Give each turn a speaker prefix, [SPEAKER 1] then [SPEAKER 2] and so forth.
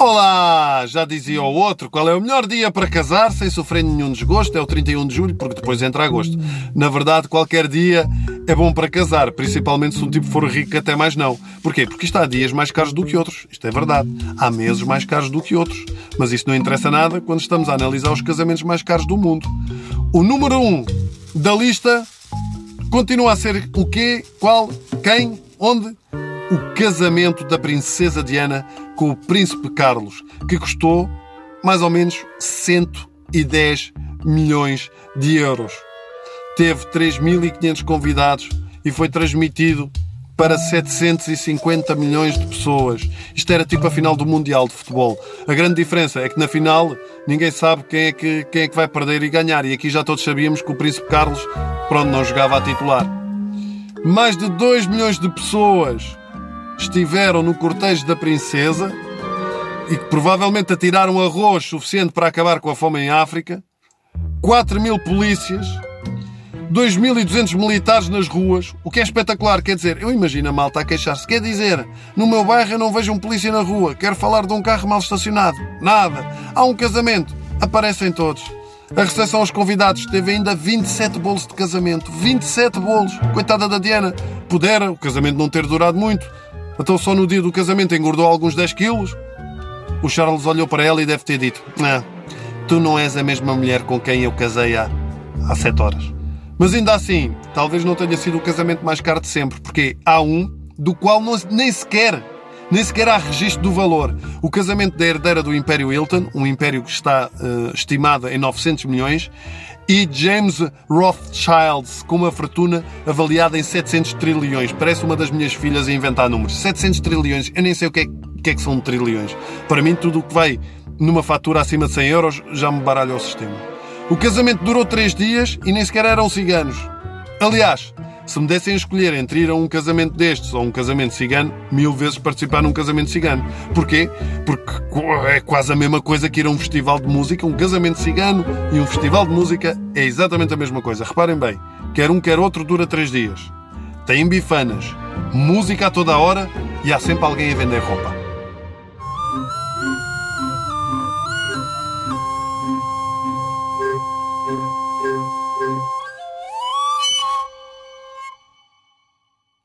[SPEAKER 1] Olá! Já dizia o outro, qual é o melhor dia para casar sem sofrer nenhum desgosto? É o 31 de julho, porque depois entra agosto. Na verdade, qualquer dia é bom para casar, principalmente se um tipo for rico, até mais não. Porquê? Porque isto há dias mais caros do que outros. Isto é verdade. Há meses mais caros do que outros. Mas isso não interessa nada quando estamos a analisar os casamentos mais caros do mundo. O número 1 um da lista continua a ser o quê? Qual? Quem? Onde? O casamento da princesa Diana com o príncipe Carlos, que custou mais ou menos 110 milhões de euros. Teve 3.500 convidados e foi transmitido para 750 milhões de pessoas. Isto era tipo a final do Mundial de Futebol. A grande diferença é que na final ninguém sabe quem é que, quem é que vai perder e ganhar. E aqui já todos sabíamos que o Príncipe Carlos, pronto, não jogava a titular. Mais de 2 milhões de pessoas estiveram no cortejo da princesa e que provavelmente atiraram arroz suficiente para acabar com a fome em África, 4 mil polícias, 2.200 militares nas ruas, o que é espetacular. Quer dizer, eu imagino a malta a queixar-se. Quer dizer, no meu bairro eu não vejo um polícia na rua. Quero falar de um carro mal estacionado. Nada. Há um casamento. Aparecem todos. A recepção aos convidados teve ainda 27 bolos de casamento. 27 bolos. Coitada da Diana. Pudera o casamento não ter durado muito. Então só no dia do casamento engordou alguns 10 quilos. O Charles olhou para ela e deve ter dito: Não, tu não és a mesma mulher com quem eu casei há, há 7 horas. Mas ainda assim, talvez não tenha sido o casamento mais caro de sempre, porque há um do qual não, nem sequer nem sequer há registro do valor. O casamento da herdeira do Império Hilton, um império que está uh, estimado em 900 milhões, e James Rothschild, com uma fortuna avaliada em 700 trilhões. Parece uma das minhas filhas a inventar números. 700 trilhões. Eu nem sei o que é, que, é que são trilhões. Para mim, tudo o que vai numa fatura acima de 100 euros já me baralha o sistema. O casamento durou 3 dias e nem sequer eram ciganos. Aliás, se me dessem a escolher entre ir a um casamento destes ou um casamento cigano, mil vezes participar num casamento cigano. Porquê? Porque é quase a mesma coisa que ir a um festival de música. Um casamento cigano e um festival de música é exatamente a mesma coisa. Reparem bem, quer um, quer outro, dura três dias. Tem bifanas, música a toda a hora e há sempre alguém a vender roupa.